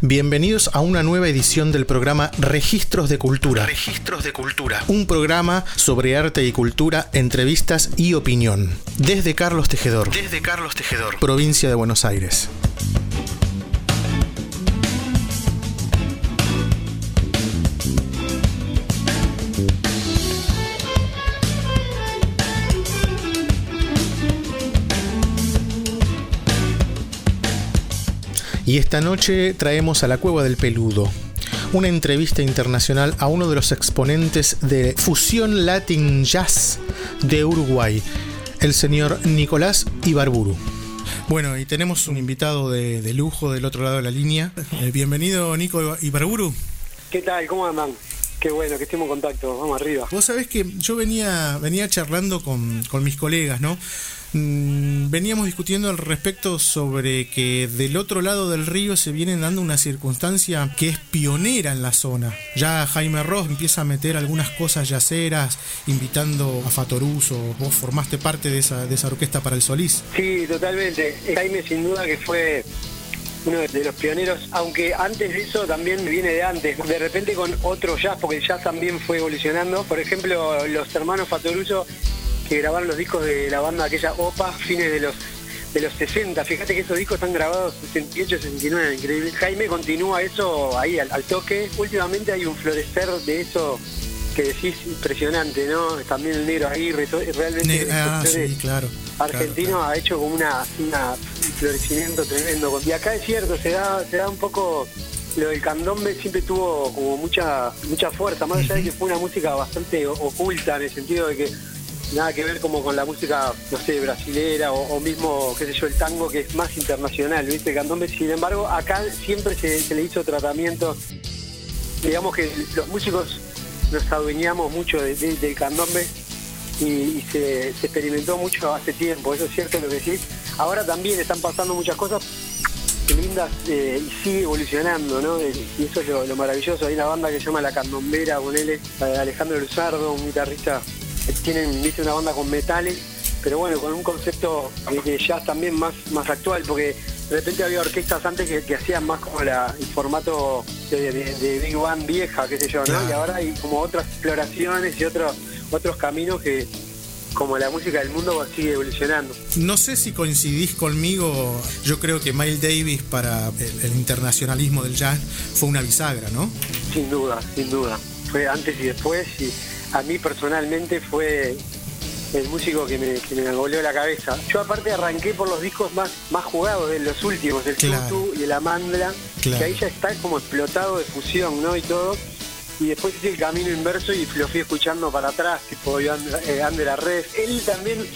Bienvenidos a una nueva edición del programa Registros de Cultura. Registros de Cultura. Un programa sobre arte y cultura, entrevistas y opinión. Desde Carlos Tejedor. Desde Carlos Tejedor. Provincia de Buenos Aires. Y esta noche traemos a la Cueva del Peludo una entrevista internacional a uno de los exponentes de fusión Latin Jazz de Uruguay, el señor Nicolás Ibarburu. Bueno, y tenemos un invitado de, lujo del otro lado de la línea. Eh, bienvenido, Nico Ibarburu. ¿Qué tal? ¿Cómo andan? Qué bueno que estemos en contacto, vamos arriba. Vos sabés que yo venía, venía charlando con, con mis colegas, ¿no? Mm, veníamos discutiendo al respecto sobre que del otro lado del río se viene dando una circunstancia que es pionera en la zona. Ya Jaime Ross empieza a meter algunas cosas yaceras, invitando a Fatoruso. Vos formaste parte de esa, de esa orquesta para el Solís. Sí, totalmente. Jaime sin duda que fue uno de los pioneros, aunque antes de eso también viene de antes, de repente con otro jazz, porque el jazz también fue evolucionando. Por ejemplo, los hermanos Fatoruso que grabaron los discos de la banda aquella OPA, fines de los de los 60. Fíjate que esos discos están grabados 68, 69, increíble. Jaime continúa eso ahí al, toque. Últimamente hay un florecer de eso que decís impresionante, ¿no? También el negro ahí, realmente ah, sí, claro, argentino ha hecho como una, un florecimiento tremendo. Y acá es cierto, se da, se da un poco lo del candombe siempre tuvo como mucha mucha fuerza, más allá de que fue una música bastante oculta en el sentido de que nada que ver como con la música, no sé, brasilera o, mismo, qué sé yo, el tango que es más internacional, ¿viste? candombe, sin embargo, acá siempre se, le hizo tratamiento, digamos que los músicos nos adueñamos mucho del candombe y, se, experimentó mucho hace tiempo, eso es cierto lo que decís. Ahora también están pasando muchas cosas lindas eh, y sigue evolucionando, ¿no? Y eso es lo, maravilloso. Hay una banda que se llama La Candombera, con él, Alejandro Luzardo, un guitarrista tienen viste una banda con metales, pero bueno, con un concepto de jazz también más, más actual, porque de repente había orquestas antes que, hacían más como la, el formato de, Big Band vieja, qué sé yo, ¿no? Y ahora hay como otras exploraciones y otros otros caminos que como la música del mundo sigue evolucionando. No sé si coincidís conmigo, yo creo que Miles Davis para el, el internacionalismo del jazz fue una bisagra, ¿no? Sin duda, sin duda. Fue antes y después y a mí personalmente fue el músico que me, que me volvió la cabeza. Yo aparte arranqué por los discos más, más jugados de los últimos, el claro. y el Amandla, que ahí ya está como explotado de fusión, ¿no? Y todo. Y después hice el camino inverso y lo fui escuchando para atrás, tipo yo Ande la Red. Él también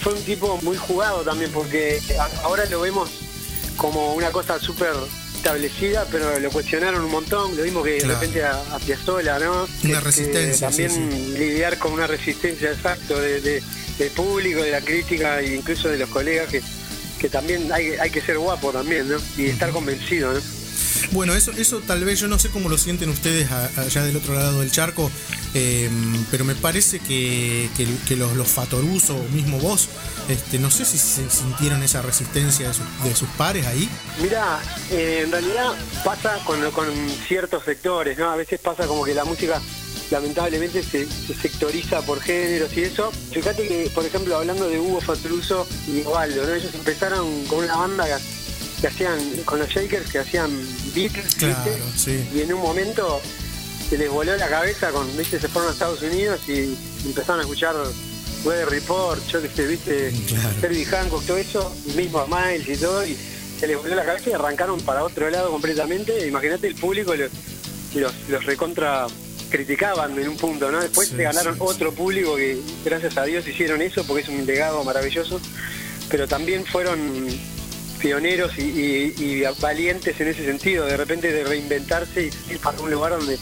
fue un tipo muy jugado también, porque ahora lo vemos como una cosa súper establecida, pero lo cuestionaron un montón, lo mismo que de repente a, a Piazzolla, ¿no? Una este, resistencia. También lidiar con una resistencia exacto de, del público, de la crítica e incluso de los colegas, que, que también hay, hay que ser guapo también, ¿no? Y estar convencido, ¿no? Bueno, eso, eso tal vez yo no sé cómo lo sienten ustedes allá del otro lado del charco, em, pero me parece que, que, los, los Fatoruso o mismo vos, este, no sé si se sintieron esa resistencia de, sus pares ahí. Mira, eh, en realidad pasa con, con ciertos sectores, ¿no? A veces pasa como que la música lamentablemente se, sectoriza por géneros y eso. Fíjate que, por ejemplo, hablando de Hugo Fatoruso y Osvaldo, ¿no? Ellos empezaron con una banda que hacían con los Shakers que hacían Beatles y en un momento se les voló la cabeza con viste se fueron a Estados Unidos y empezaron a escuchar Weather Report yo que sé viste Herbie Hancock todo eso mismo Miles y todo y se les voló la cabeza y arrancaron para otro lado completamente. Imagínate el público los, los, recontra criticaban en un punto, ¿no? Después se ganaron otro público que gracias a Dios hicieron eso porque es un legado maravilloso, pero también fueron pioneros y, valientes en ese sentido, de repente de reinventarse y ir para un lugar donde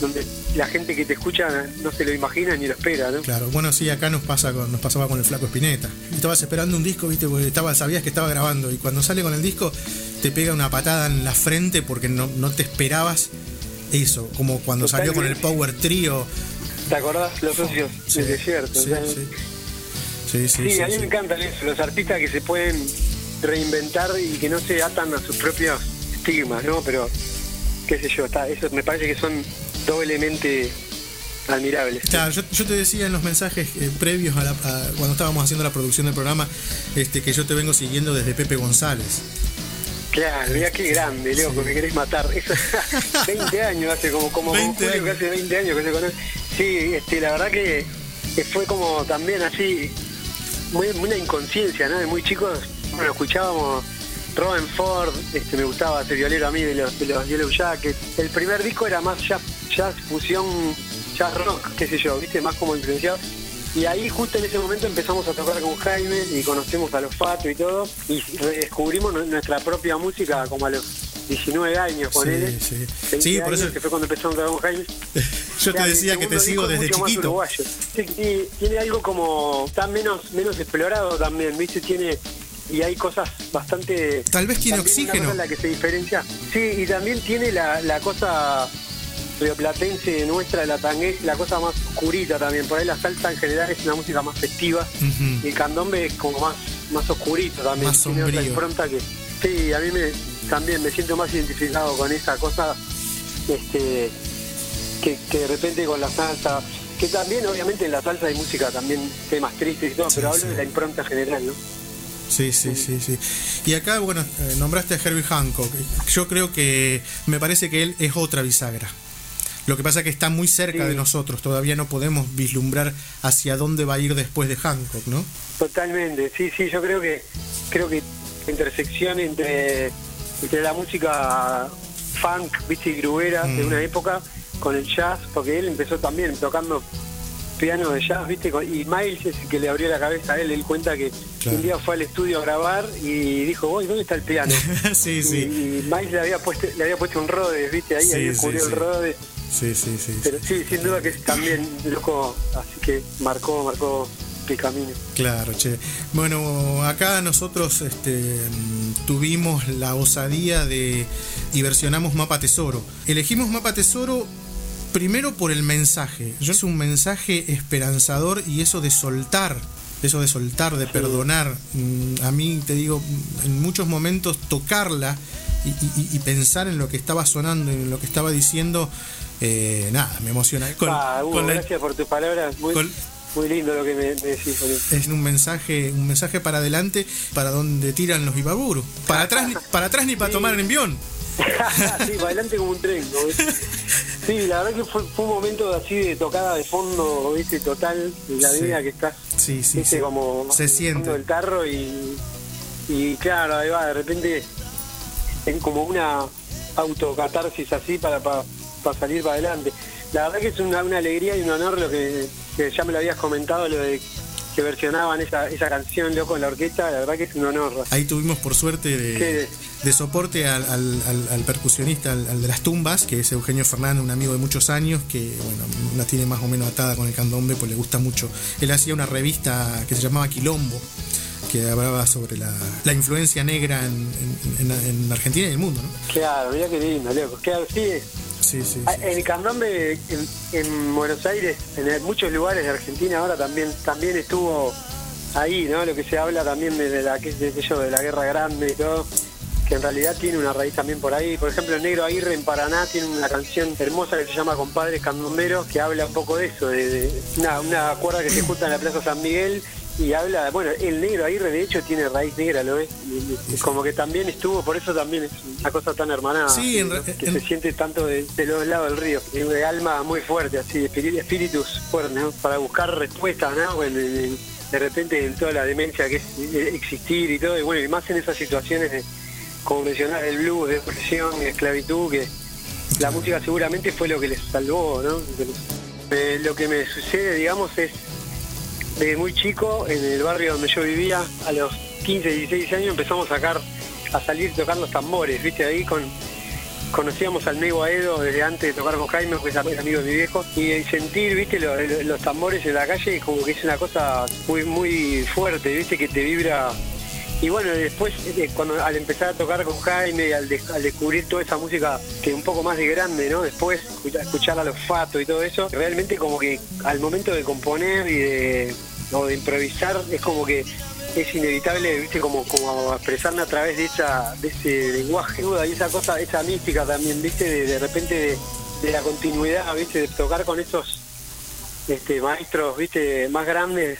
donde la gente que te escucha no se lo imagina ni lo espera, ¿no? Claro, bueno, sí, acá nos pasa nos pasaba con el flaco Espineta. Estabas esperando un disco, viste, porque estaba, sabías que estaba grabando y cuando sale con el disco te pega una patada en la frente porque no, no te esperabas eso, como cuando salió con el Power Trio. ¿Te acordás los socios sí, del desierto? Sí, sí. sí, sí, a mí me encantan eso, los artistas que se pueden reinventar y que no se atan a sus propios estigmas, ¿no? Pero, qué sé yo, está, eso me parece que son doblemente admirables. Claro, yo, yo te decía en los mensajes eh, previos a, la- a- cuando estábamos haciendo la producción del programa este, que yo te vengo siguiendo desde Pepe González. Claro, mira qué grande, loco, me querés matar. Eso, 20 años hace, como, como, como 20 Julio, que hace 20 años que se conoce. Sí, este, la verdad que, que fue como también así, muy, una inconsciencia, ¿no? De muy chicos, bueno, escuchábamos Robin Ford, este, me gustaba ese violero a mí de los, de los Yellow Jackets. El primer disco era más jazz, jazz fusión, jazz rock, qué sé yo, viste, más como influenciado. Y ahí justo en ese momento empezamos a tocar con Jaime y conocimos a los Fato y todo y descubrimos nu- nuestra propia música como a los 19 años, ponele. sí. 20 Sí, por eso- que fue cuando empezamos a tocar con Jaime. Yo te decía que te sigo desde chiquito. Sí, y tiene algo como tan menos menos explorado también, ¿viste? Tiene y hay cosas bastante Tal vez tiene oxígeno. la que se diferencia. Sí, y también tiene la, la cosa rioplatense nuestra la tangués, la cosa más oscurita también. Por ahí la salsa en general es una música más festiva y el candombe es como más más oscurito también. Más Tiene otra sombrío. impronta que sí, a mí me también me siento más identificado con esa cosa este que, que de repente con la salsa que también obviamente en la salsa hay música también temas tristes y todo, Sí, pero hablo sí. de la impronta general, ¿no? Sí, sí, sí, sí. Y acá, bueno, eh, nombraste a Herbie Hancock. Yo creo que me parece que él es otra bisagra. Lo que pasa es que está muy cerca Sí. de nosotros. Todavía no podemos vislumbrar hacia dónde va a ir después de Hancock, ¿no? Totalmente, sí, sí, yo creo que creo que la intersección entre, entre la música funk, viste, y grubera de Mm. una época con el jazz, porque él empezó también tocando piano de jazz, viste, y Miles es el que le abrió la cabeza a él, él cuenta que Claro. un día fue al estudio a grabar y dijo, voy, ¿dónde está el piano? sí, Y, sí. y Miles le había puesto, le había puesto un Rhodes, viste, ahí, Sí, ahí descubrió sí. el Rhodes. Sí, sí, sí. Pero sí, sin duda que es también loco, así que marcó, marcó mi camino. Claro, che. Bueno, acá nosotros este, tuvimos la osadía de y versionamos Mapa Tesoro. Elegimos Mapa Tesoro primero por el mensaje. Yo es un mensaje esperanzador y eso de soltar, eso de soltar, de perdonar. Mm, A mí te digo, en muchos momentos tocarla y, y- y pensar en lo que estaba sonando y en lo que estaba diciendo, eh, nada, me emociona. Con- Ah, Hugo, con la- gracias por tus palabras. Muy, con- muy lindo lo que me, me decís. Es un mensaje un mensaje para adelante para donde tiran los ibaburu para atrás ni, para atrás ni para Sí. tomar el envión sí, para adelante como un tren. ¿no? Sí, la verdad que fue, fue un momento así de tocada de fondo, ¿viste? Total, de la Sí. vida que estás, sí sí. Como se en el siente del tarro y, y claro, ahí va, de repente es como una autocatarsis así para, para, para salir para adelante. La verdad que es una, una alegría y un honor lo que, que ya me lo habías comentado, lo de que versionaban esa, esa canción, loco, en la orquesta, la verdad que es un honor. ahí tuvimos por suerte de, soporte al, al- al- al percusionista al, de las tumbas que es Eugenio Fernández un amigo de muchos años que bueno la tiene más o menos atada con el candombe pues le gusta mucho él hacía una revista que se llamaba Quilombo que hablaba sobre la, la influencia negra en, en- en- en Argentina y en el mundo ¿no? Claro, mirá qué lindo, loco. Claro, sí, sí sí, Ah, sí. El candombe en, en Buenos Aires, en muchos lugares de Argentina ahora también también estuvo ahí, ¿no? Lo que se habla también de, de la que de, aquello de la guerra grande y todo, que en realidad tiene una raíz también por ahí. Por ejemplo, el Negro Aguirre en Paraná tiene una canción hermosa que se llama Compadres Candomberos, que habla un poco de eso, de, de una, una cuerda que se junta en la Plaza San Miguel y habla, bueno, el Negro Aguirre de hecho tiene raíz negra, ¿lo ves? Como que también estuvo, por eso también es una cosa tan hermanada, Sí, en que en- se siente tanto de, de los lados del río, y de alma muy fuerte, así, de espíritu- espíritus fuertes, ¿no? Para buscar respuestas, ¿no? Bueno, de repente en toda la demencia que es eh, existir y todo, y bueno, y más en esas situaciones de, como mencionar, el blues, depresión, esclavitud, que la música seguramente fue lo que les salvó, ¿no? Eh, lo que me sucede, digamos, es desde muy chico, en el barrio donde yo vivía, a los 15, 16 años empezamos a sacar, a salir tocando los tambores, viste, ahí con conocíamos al Nego Aedo desde antes de tocar con Jaime, que es amigo de mi viejo, y sentir, viste, lo- lo- los tambores en la calle es como que es una cosa muy, muy fuerte, viste, que te vibra. Y bueno, después, eh, cuando al empezar a tocar con Jaime, al, al descubrir toda esa música que un poco más de grande, ¿no? Después, escuchar a los Fatos y todo eso, realmente como que al momento de componer y de, o de improvisar, es como que es inevitable, viste, como, como expresarme a través de esa, de ese lenguaje, y esa cosa, esa mística también, viste, de, de repente de, la continuidad, viste, de tocar con esos este, maestros, viste, más grandes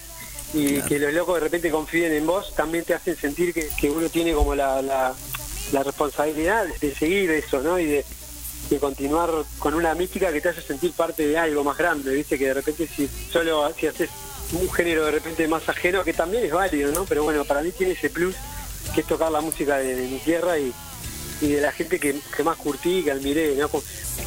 y que los locos de repente confíen en vos, también te hacen sentir que, que uno tiene como la, la, la responsabilidad de seguir eso, ¿no? Y de, de continuar con una mística que te hace sentir parte de algo más grande, viste, que de repente si solo si haces un género de repente más ajeno, que también es válido, ¿no? Pero bueno, para mí tiene ese plus que es tocar la música de, mi tierra y, y de la gente que, más curtí, que admiré, ¿no?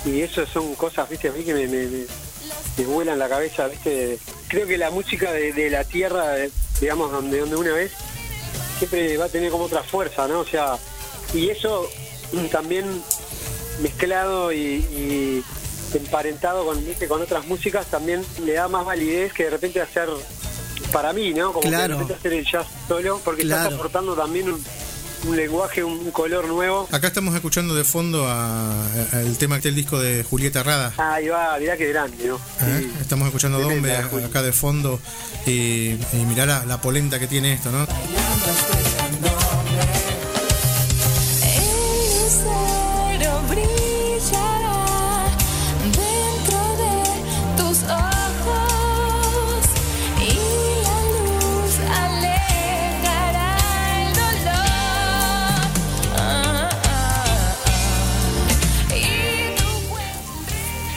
Y eso son cosas, viste, a mí que me, vuelan la cabeza, viste. Creo que la música de, la tierra, digamos, donde, donde una vez, siempre va a tener como otra fuerza, ¿no? O sea, y eso también mezclado y emparentado con, con otras músicas también le da más validez que de repente hacer para mí, ¿no? Como que de repente hacer el jazz solo, porque estás aportando también un, lenguaje, un color nuevo. Acá estamos escuchando de fondo el tema del disco de Julieta Rada. Ahí va, mirá qué grande, ¿no? ¿Eh? Estamos escuchando Dombe acá de fondo y, y mirá la, la polenta que tiene esto, ¿no?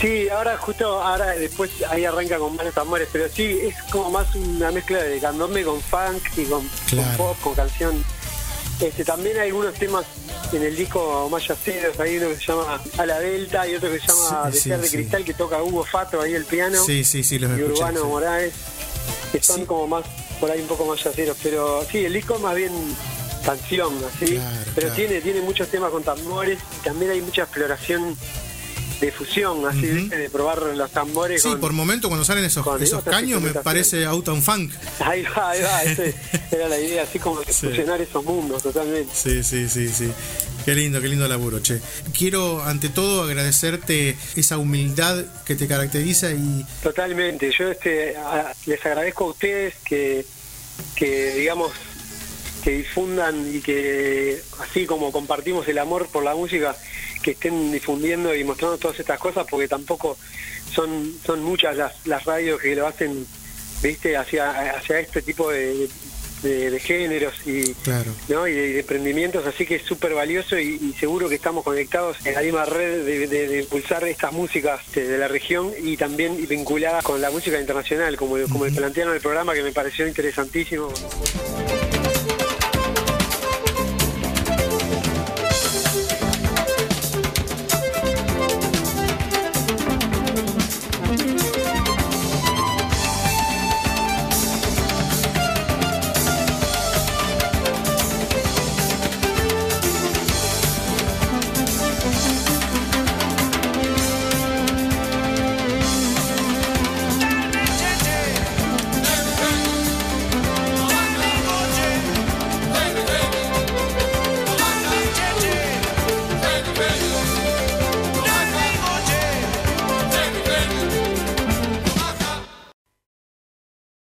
Sí, ahora justo, ahora después ahí arranca con malos amores, pero sí, es como más una mezcla de candombe con funk y con, pop, con canción. Este, también hay algunos temas en el disco más yaceros, hay uno que se llama A la Delta y otro que se llama De Ser de Cristal, que toca Hugo Fato ahí el piano. Sí, sí, sí, los Y Urbano Morales, que son como más, por ahí un poco más yaceros, pero sí, el disco más bien canción, así, pero tiene tiene muchos temas con tambores y también hay mucha exploración de fusión, así, de probar los tambores. Sí, por momento cuando salen esos, esos caños me parece Autumn Funk. Ahí va, ahí va, era la idea, así como de fusionar esos mundos totalmente. Sí, sí, sí, sí. Qué lindo, qué lindo laburo, che. Quiero ante todo agradecerte esa humildad que te caracteriza y... Totalmente, yo este, les agradezco a ustedes que, que digamos, que difundan y que así como compartimos el amor por la música, que estén difundiendo y mostrando todas estas cosas, porque tampoco son son muchas las, las radios que lo hacen, viste, hacia hacia este tipo de, de, géneros y, ¿no? y de, emprendimientos, así que es súper valioso y, seguro que estamos conectados en la misma red de, de, impulsar estas músicas de, la región y también vinculadas con la música internacional, como, como plantearon el programa, que me pareció interesantísimo.